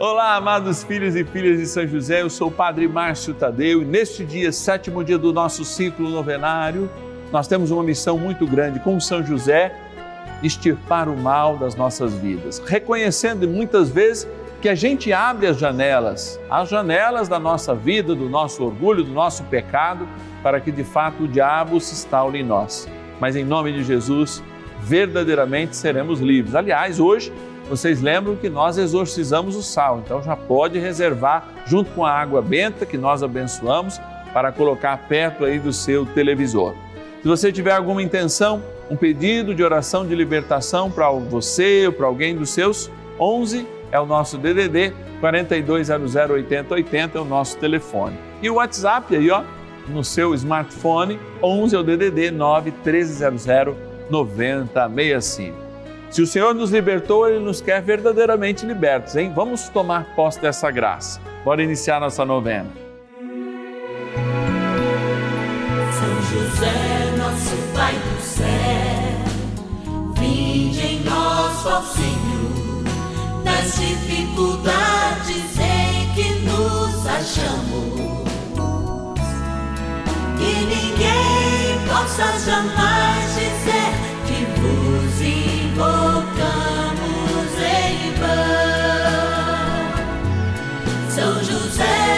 Olá, amados filhos e filhas de São José, eu sou o Padre Márcio Tadeu e neste dia, sétimo dia do nosso ciclo novenário, nós temos uma missão muito grande com São José, extirpar o mal das nossas vidas, reconhecendo muitas vezes que a gente abre as janelas, as janelas da nossa vida, do nosso orgulho, do nosso pecado, para que de fato o diabo se instaule em nós. Mas em nome de Jesus, verdadeiramente seremos livres. Aliás, hoje vocês lembram que nós exorcizamos o sal, então já pode reservar junto com a água benta que nós abençoamos para colocar perto aí do seu televisor. Se você tiver alguma intenção, um pedido de oração de libertação para você ou para alguém dos seus, 11 é o nosso DDD 4200 8080 é o nosso telefone. E o WhatsApp aí, ó, no seu smartphone, 11 é o DDD 9 1300 9065. Se o Senhor nos libertou, Ele nos quer verdadeiramente libertos, hein? Vamos tomar posse dessa graça. Bora iniciar nossa novena. São José, nosso Pai do céu, vinde em nós, ó Senhor, nas dificuldades em que nos achamos. Que ninguém possa jamais dizer São José,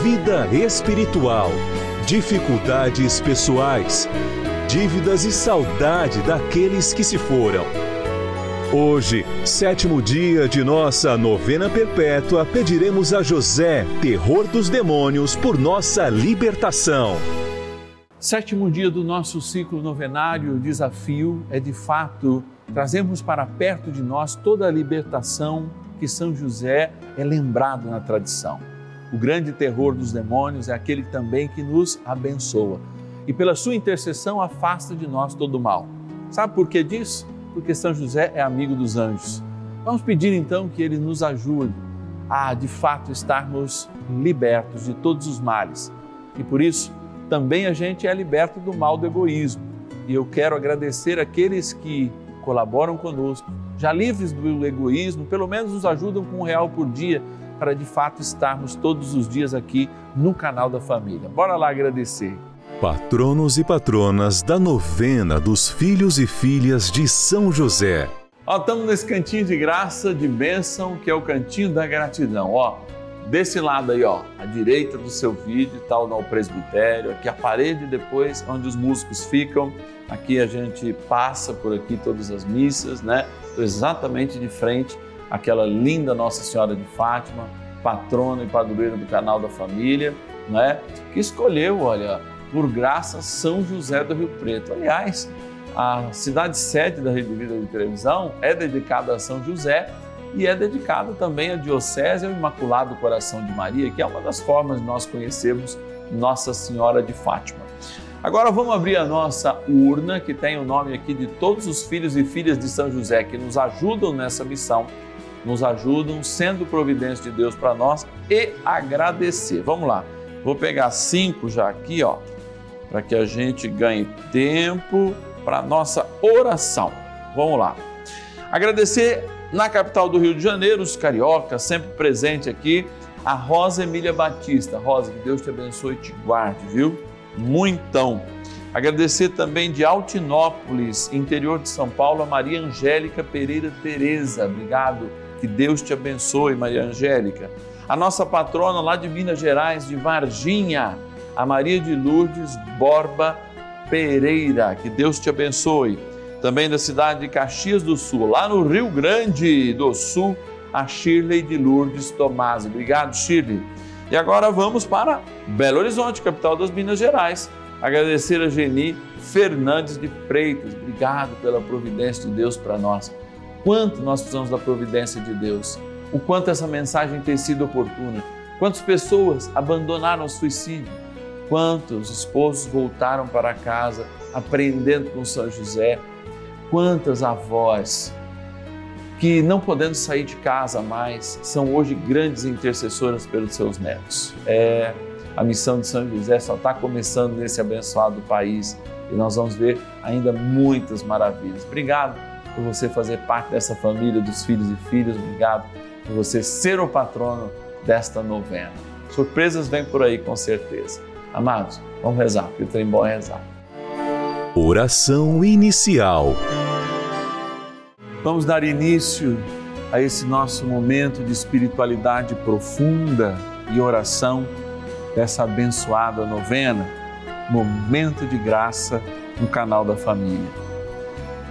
vida espiritual, dificuldades pessoais, dívidas e saudade daqueles que se foram. Hoje, sétimo dia de nossa novena perpétua, pediremos a José, terror dos demônios, por nossa libertação. Sétimo dia do nosso ciclo novenário, o desafio é de fato trazermos para perto de nós toda a libertação que São José é lembrado na tradição. O grande terror dos demônios é aquele também que nos abençoa e pela sua intercessão afasta de nós todo o mal. Sabe por que disso? Porque São José é amigo dos anjos. Vamos pedir então que ele nos ajude a de fato estarmos libertos de todos os males. E por isso, também a gente é liberto do mal do egoísmo. E eu quero agradecer aqueles que colaboram conosco, já livres do egoísmo, pelo menos nos ajudam com um real por dia para de fato estarmos todos os dias aqui no canal da família. Bora lá agradecer. Patronos e patronas da novena dos filhos e filhas de São José. Ó, estamos nesse cantinho de graça, de bênção, que é o cantinho da gratidão. Ó, desse lado aí, ó, à direita do seu vídeo, está o presbitério, aqui a parede depois, onde os músicos ficam. Aqui a gente passa por aqui todas as missas, né? Estou exatamente de frente àquela linda Nossa Senhora de Fátima, patrona e padroeira do canal da família, né? Que escolheu, olha, por graça, São José do Rio Preto. Aliás, a cidade sede da Rede Vida de Televisão é dedicada a São José e é dedicada também à Diocese ao Imaculado Coração de Maria, que é uma das formas de nós conhecermos Nossa Senhora de Fátima. Agora vamos abrir a nossa urna, que tem o nome aqui de todos os filhos e filhas de São José que nos ajudam nessa missão, nos ajudam sendo providência de Deus para nós e agradecer. Vamos lá, vou pegar cinco já aqui, ó, para que a gente ganhe tempo para nossa oração. Vamos lá. Agradecer na capital do Rio de Janeiro, os cariocas, sempre presente aqui, a Rosa Emília Batista. Rosa, que Deus te abençoe e te guarde, viu? Muitão. Agradecer também de Altinópolis, interior de São Paulo, a Maria Angélica Pereira Tereza. Obrigado. Que Deus te abençoe, Maria Angélica. A nossa patrona lá de Minas Gerais, de Varginha, a Maria de Lourdes Borba Pereira. Que Deus te abençoe. Também da cidade de Caxias do Sul, lá no Rio Grande do Sul, a Shirley de Lourdes Tomás. Obrigado, Shirley. E agora vamos para Belo Horizonte, capital das Minas Gerais. Agradecer a Geni Fernandes de Freitas. Obrigado pela providência de Deus para nós. Quanto nós precisamos da providência de Deus. O quanto essa mensagem tem sido oportuna. Quantas pessoas abandonaram o suicídio. Quantos esposos voltaram para casa aprendendo com São José. Quantas avós que, não podendo sair de casa mais, são hoje grandes intercessoras pelos seus netos. É a missão de São José só está começando nesse abençoado país e nós vamos ver ainda muitas maravilhas. Obrigado por você fazer parte dessa família dos filhos e filhas, obrigado por você ser o patrono desta novena. Surpresas vêm por aí com certeza. Amados, vamos rezar, porque o trem bom é rezar. Oração inicial. Vamos dar início a esse nosso momento de espiritualidade profunda e oração dessa abençoada novena, Momento de Graça no canal da Família.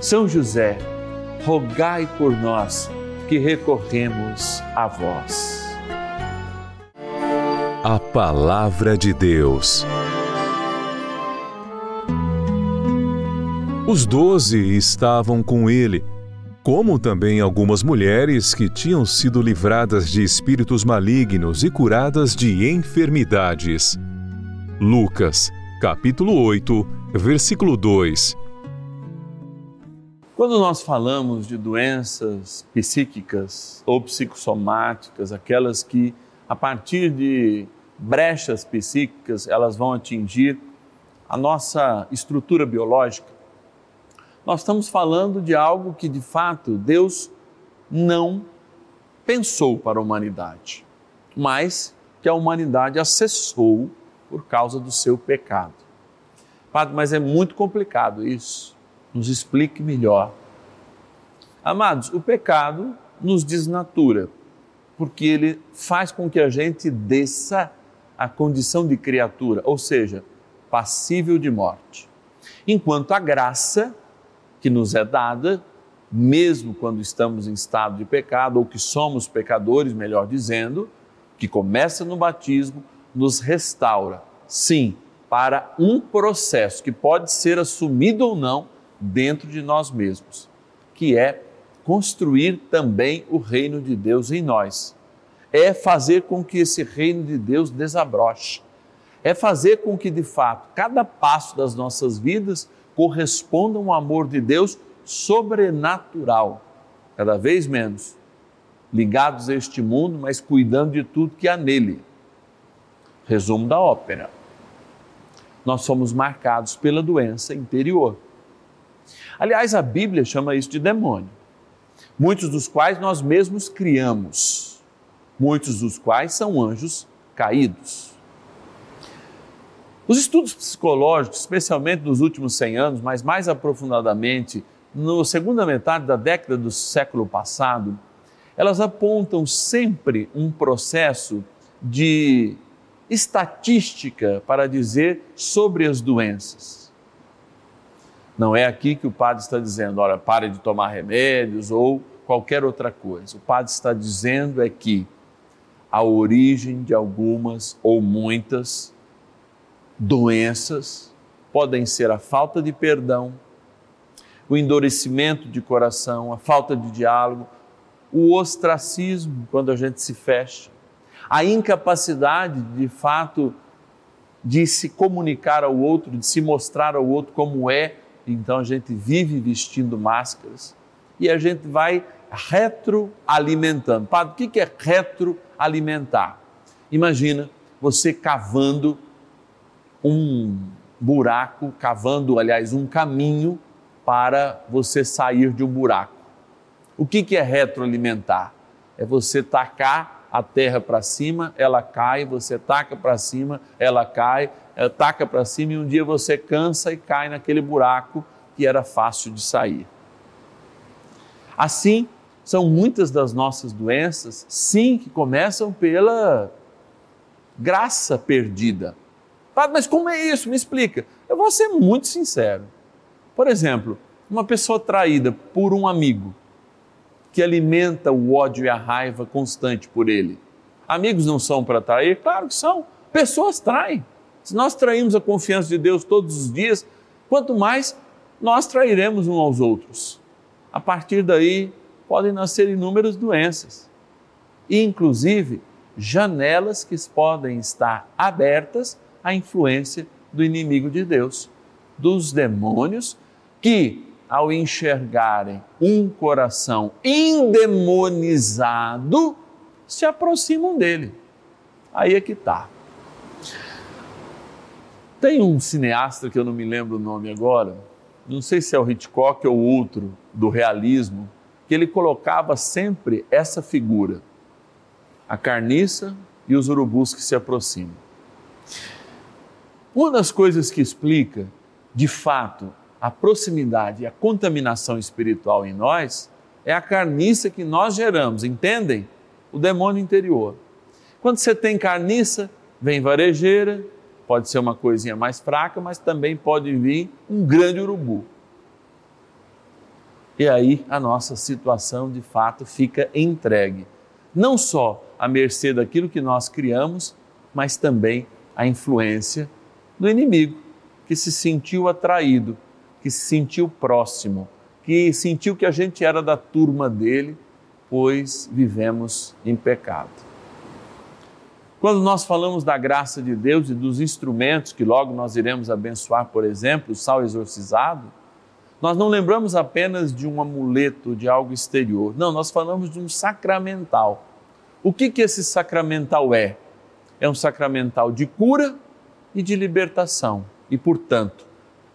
São José, rogai por nós que recorremos a vós. A Palavra de Deus. Os doze estavam com ele como também algumas mulheres que tinham sido livradas de espíritos malignos e curadas de enfermidades. Lucas, capítulo 8, versículo 2. Quando nós falamos de doenças psíquicas ou psicossomáticas, aquelas que a partir de brechas psíquicas elas vão atingir a nossa estrutura biológica, nós estamos falando de algo que de fato Deus não pensou para a humanidade, mas que a humanidade acessou por causa do seu pecado. Padre, mas é muito complicado isso. Nos explique melhor. Amados, o pecado nos desnatura, porque ele faz com que a gente desça a condição de criatura, ou seja, passível de morte. Enquanto a graça que nos é dada, mesmo quando estamos em estado de pecado ou que somos pecadores, melhor dizendo, que começa no batismo, nos restaura, sim, para um processo que pode ser assumido ou não dentro de nós mesmos, que é construir também o reino de Deus em nós. É fazer com que esse reino de Deus desabroche. É fazer com que, de fato, cada passo das nossas vidas correspondam ao amor de Deus sobrenatural, cada vez menos ligados a este mundo, mas cuidando de tudo que há nele. Resumo da ópera. Nós somos marcados pela doença interior. Aliás, a Bíblia chama isso de demônio, muitos dos quais nós mesmos criamos, muitos dos quais são anjos caídos. Os estudos psicológicos, especialmente nos últimos 100 anos, mas mais aprofundadamente na segunda metade da década do século passado, elas apontam sempre um processo de estatística para dizer sobre as doenças. Não é aqui que o padre está dizendo, olha, pare de tomar remédios ou qualquer outra coisa. O padre está dizendo é que a origem de algumas ou muitas doenças podem ser a falta de perdão, o endurecimento de coração, a falta de diálogo, o ostracismo, quando a gente se fecha, a incapacidade de fato de se comunicar ao outro, de se mostrar ao outro como é, então a gente vive vestindo máscaras e a gente vai retroalimentando. Padre, o que é retroalimentar? Imagina você cavando um buraco, cavando, aliás, um caminho para você sair de um buraco. O que, é retroalimentar? É você tacar a terra para cima, ela cai, você taca para cima, ela cai, taca para cima e um dia você cansa e cai naquele buraco que era fácil de sair. Assim, são muitas das nossas doenças, sim, que começam pela graça perdida. Mas como é isso? Me explica. Eu vou ser muito sincero. Por exemplo, uma pessoa traída por um amigo que alimenta o ódio e a raiva constante por ele. Amigos não são para trair? Claro que são. Pessoas traem. Se nós traímos a confiança de Deus todos os dias, quanto mais nós trairemos uns aos outros. A partir daí, podem nascer inúmeras doenças, inclusive janelas que podem estar abertas à influência do inimigo de Deus, dos demônios que ao enxergarem um coração endemonizado, se aproximam dele. Aí é que está. Tem um cineasta que eu não me lembro o nome agora, não sei se é o Hitchcock ou outro do realismo, que ele colocava sempre essa figura, a carniça e os urubus que se aproximam. Uma das coisas que explica, de fato, a proximidade e a contaminação espiritual em nós é a carniça que nós geramos, entendem? O demônio interior. Quando você tem carniça, vem varejeira, pode ser uma coisinha mais fraca, mas também pode vir um grande urubu. E aí a nossa situação de fato fica entregue, não só à mercê daquilo que nós criamos, mas também à influência do inimigo, que se sentiu atraído que se sentiu próximo, que sentiu que a gente era da turma dele, pois vivemos em pecado. Quando nós falamos da graça de Deus e dos instrumentos que logo nós iremos abençoar, por exemplo, o sal exorcizado, nós não lembramos apenas de um amuleto, de algo exterior. Não, nós falamos de um sacramental. O que, que esse sacramental é? É um sacramental de cura e de libertação. E, portanto,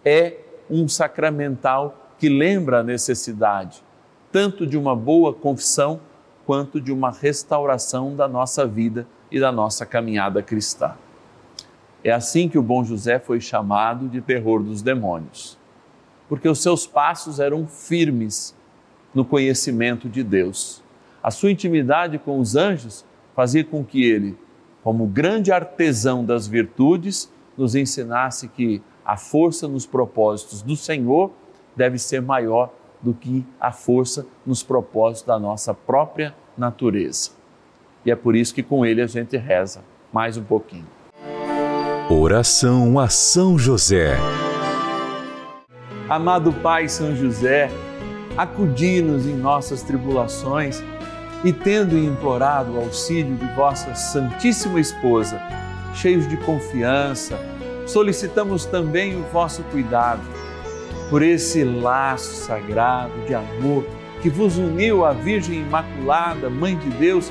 é um sacramental que lembra a necessidade tanto de uma boa confissão quanto de uma restauração da nossa vida e da nossa caminhada cristã. É assim que o bom José foi chamado de terror dos demônios, porque os seus passos eram firmes no conhecimento de Deus. A sua intimidade com os anjos fazia com que ele, como grande artesão das virtudes, nos ensinasse que a força nos propósitos do Senhor deve ser maior do que a força nos propósitos da nossa própria natureza. E é por isso que com ele a gente reza mais um pouquinho. Oração a São José. Amado Pai São José, acudi-nos em nossas tribulações e, tendo implorado o auxílio de vossa Santíssima Esposa, cheios de confiança, solicitamos também o vosso cuidado por esse laço sagrado de amor que vos uniu à Virgem Imaculada, Mãe de Deus,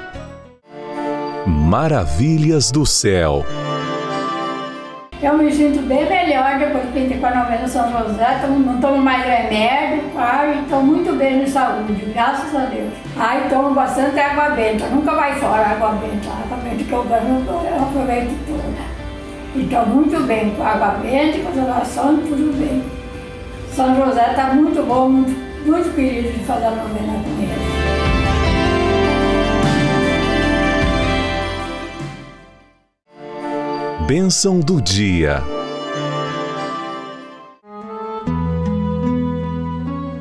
Maravilhas do céu. Eu me sinto bem melhor depois que entrei com a novena São José, não tomo mais remédio, ai, estou muito bem de saúde, graças a Deus. Ai, tomo bastante água benta, nunca vai fora água benta, a água benta que eu ganho, eu aproveito toda. E estou muito bem com água benta, com orações, tudo bem. São José está muito bom, muito, muito querido de fazer a novena com ele. Bênção do dia.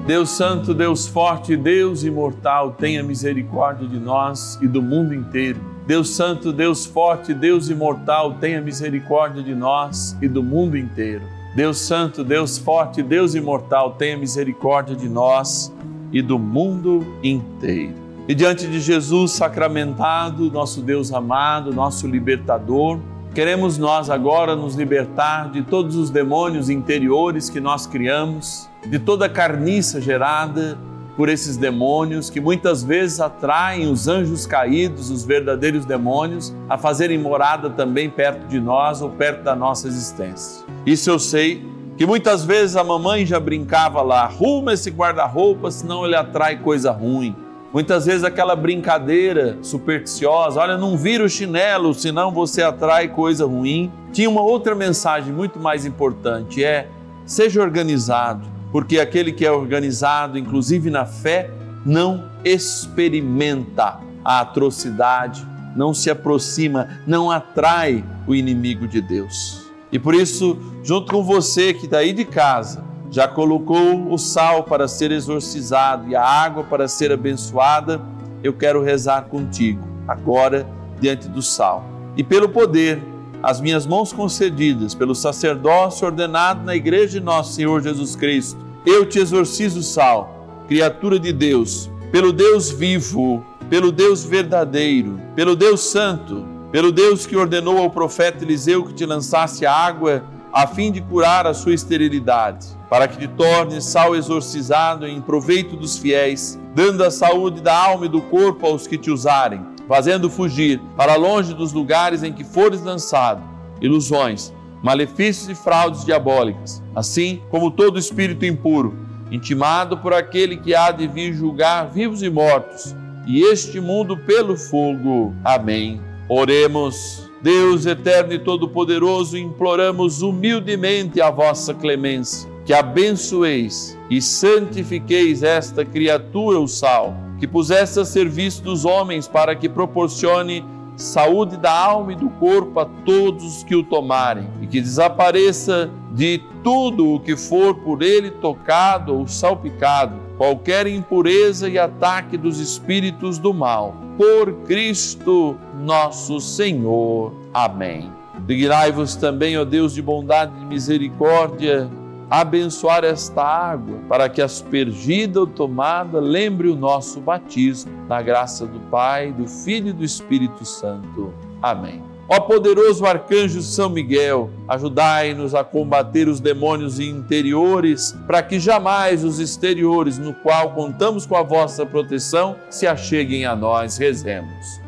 Deus Santo, Deus Forte, Deus Imortal, tenha misericórdia de nós e do mundo inteiro. Deus Santo, Deus Forte, Deus Imortal, tenha misericórdia de nós e do mundo inteiro. Deus Santo, Deus Forte, Deus Imortal, tenha misericórdia de nós e do mundo inteiro. E diante de Jesus sacramentado, nosso Deus amado, nosso libertador, queremos nós agora nos libertar de todos os demônios interiores que nós criamos, de toda a carniça gerada por esses demônios que muitas vezes atraem os anjos caídos, os verdadeiros demônios, a fazerem morada também perto de nós ou perto da nossa existência. Isso eu sei que muitas vezes a mamãe já brincava lá, arruma esse guarda-roupa, senão ele atrai coisa ruim. Muitas vezes aquela brincadeira supersticiosa, olha, não vira o chinelo, senão você atrai coisa ruim. Tinha uma outra mensagem muito mais importante, é seja organizado porque aquele que é organizado, inclusive na fé, não experimenta a atrocidade, não se aproxima, não atrai o inimigo de Deus. E por isso, junto com você que está aí de casa, já colocou o sal para ser exorcizado e a água para ser abençoada, eu quero rezar contigo, agora, diante do sal. E pelo poder, as minhas mãos concedidas pelo sacerdócio ordenado na Igreja de Nosso Senhor Jesus Cristo, eu te exorcizo, Sal, criatura de Deus, pelo Deus vivo, pelo Deus verdadeiro, pelo Deus santo, pelo Deus que ordenou ao profeta Eliseu que te lançasse a água a fim de curar a sua esterilidade, para que te tornes sal exorcizado em proveito dos fiéis, dando a saúde da alma e do corpo aos que te usarem, fazendo fugir para longe dos lugares em que fores lançado ilusões malefícios e fraudes diabólicas, assim como todo espírito impuro, intimado por aquele que há de vir julgar vivos e mortos, e este mundo pelo fogo. Amém. Oremos. Deus eterno e todo-poderoso, imploramos humildemente a vossa clemência, que abençoeis e santifiqueis esta criatura, o sal, que puseste a serviço dos homens para que proporcione saúde da alma e do corpo a todos os que o tomarem, e que desapareça de tudo o que for por ele tocado ou salpicado, qualquer impureza e ataque dos espíritos do mal. Por Cristo nosso Senhor. Amém. Dignai-vos também, ó Deus de bondade e misericórdia, abençoar esta água, para que aspergida ou tomada lembre o nosso batismo, na graça do Pai, do Filho e do Espírito Santo. Amém. Ó poderoso arcanjo São Miguel, ajudai-nos a combater os demônios interiores, para que jamais os exteriores, no qual contamos com a vossa proteção, se acheguem a nós. Rezemos.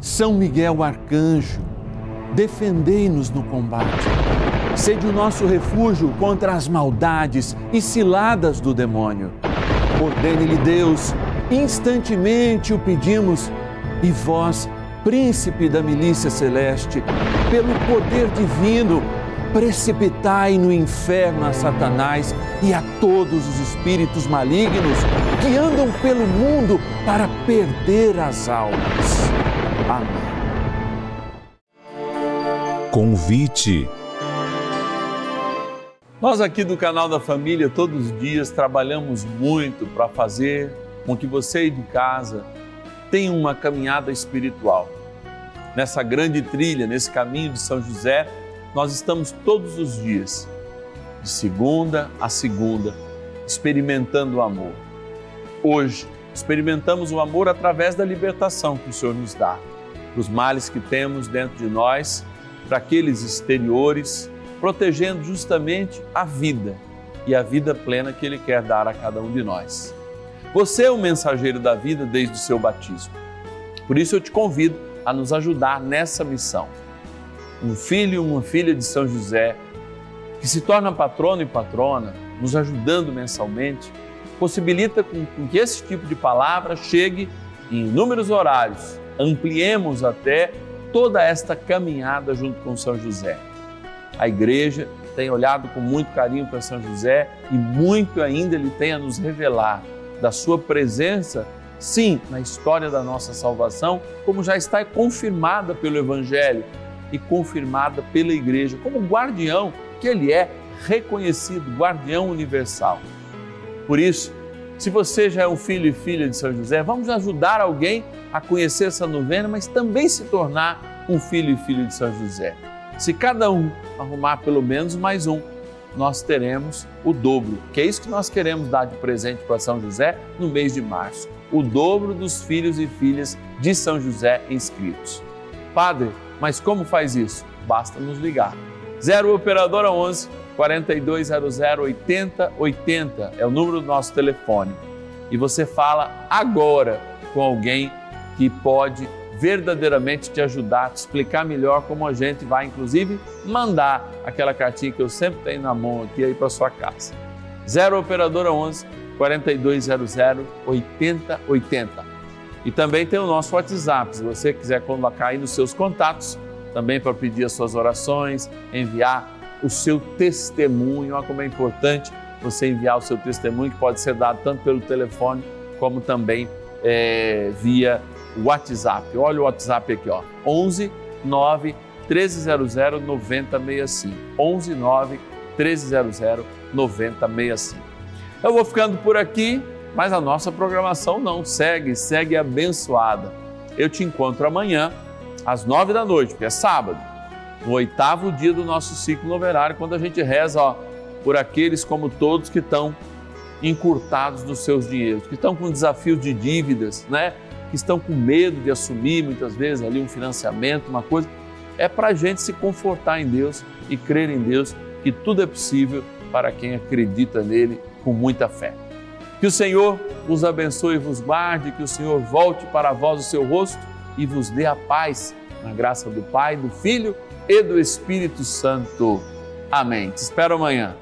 São Miguel arcanjo, defendei-nos no combate Sede o nosso refúgio contra as maldades e ciladas do demônio. Ordene-lhe Deus, instantemente o pedimos, e vós, príncipe da milícia celeste, pelo poder divino, precipitai no inferno a Satanás e a todos os espíritos malignos que andam pelo mundo para perder as almas. Amém. Convite nós aqui do canal da Família todos os dias trabalhamos muito para fazer com que você aí de casa tenha uma caminhada espiritual. Nessa grande trilha, nesse caminho de São José, nós estamos todos os dias, de segunda a segunda, experimentando o amor. Hoje, experimentamos o amor através da libertação que o Senhor nos dá, dos males que temos dentro de nós, para aqueles exteriores protegendo justamente a vida e a vida plena que Ele quer dar a cada um de nós. Você é o mensageiro da vida desde o seu batismo. Por isso eu te convido a nos ajudar nessa missão. Um filho e uma filha de São José, que se torna patrono e patrona, nos ajudando mensalmente, possibilita com, que esse tipo de palavra chegue em inúmeros horários, ampliemos até toda esta caminhada junto com São José a igreja tem olhado com muito carinho para São José e muito ainda ele tem a nos revelar da sua presença, sim, na história da nossa salvação, como já está confirmada pelo Evangelho e confirmada pela igreja, como guardião que ele é, reconhecido, guardião universal. Por isso, se você já é um filho e filha de São José, vamos ajudar alguém a conhecer essa novena, mas também se tornar um filho e filha de São José. Se cada um arrumar pelo menos mais um, nós teremos o dobro, que é isso que nós queremos dar de presente para São José no mês de março. O dobro dos filhos e filhas de São José inscritos. Padre, mas como faz isso? Basta nos ligar. 0 Operadora 11 4200 8080 é o número do nosso telefone. E você fala agora com alguém que pode verdadeiramente te ajudar, te explicar melhor como a gente vai, inclusive, mandar aquela cartinha que eu sempre tenho na mão aqui aí para sua casa. 0 Operadora 11 4200 8080. E também tem o nosso WhatsApp, se você quiser colocar aí nos seus contatos, também para pedir as suas orações, enviar o seu testemunho. Olha como é importante você enviar o seu testemunho, que pode ser dado tanto pelo telefone como também é, via WhatsApp. Olha o WhatsApp aqui, ó. 11 9 1300 9065. 11 9 1300 9065. Eu vou ficando por aqui, mas a nossa programação não segue, segue abençoada. Eu te encontro amanhã às nove da noite, porque é sábado, no oitavo dia do nosso ciclo novenário, quando a gente reza ó, por aqueles como todos que estão encurtados nos seus dinheiros, que estão com desafios de dívidas, né? Que estão com medo de assumir muitas vezes ali um financiamento, uma coisa, é para a gente se confortar em Deus e crer em Deus que tudo é possível para quem acredita nele com muita fé. Que o Senhor vos abençoe e vos guarde, que o Senhor volte para vós o seu rosto e vos dê a paz, na graça do Pai, do Filho e do Espírito Santo. Amém. Te espero amanhã.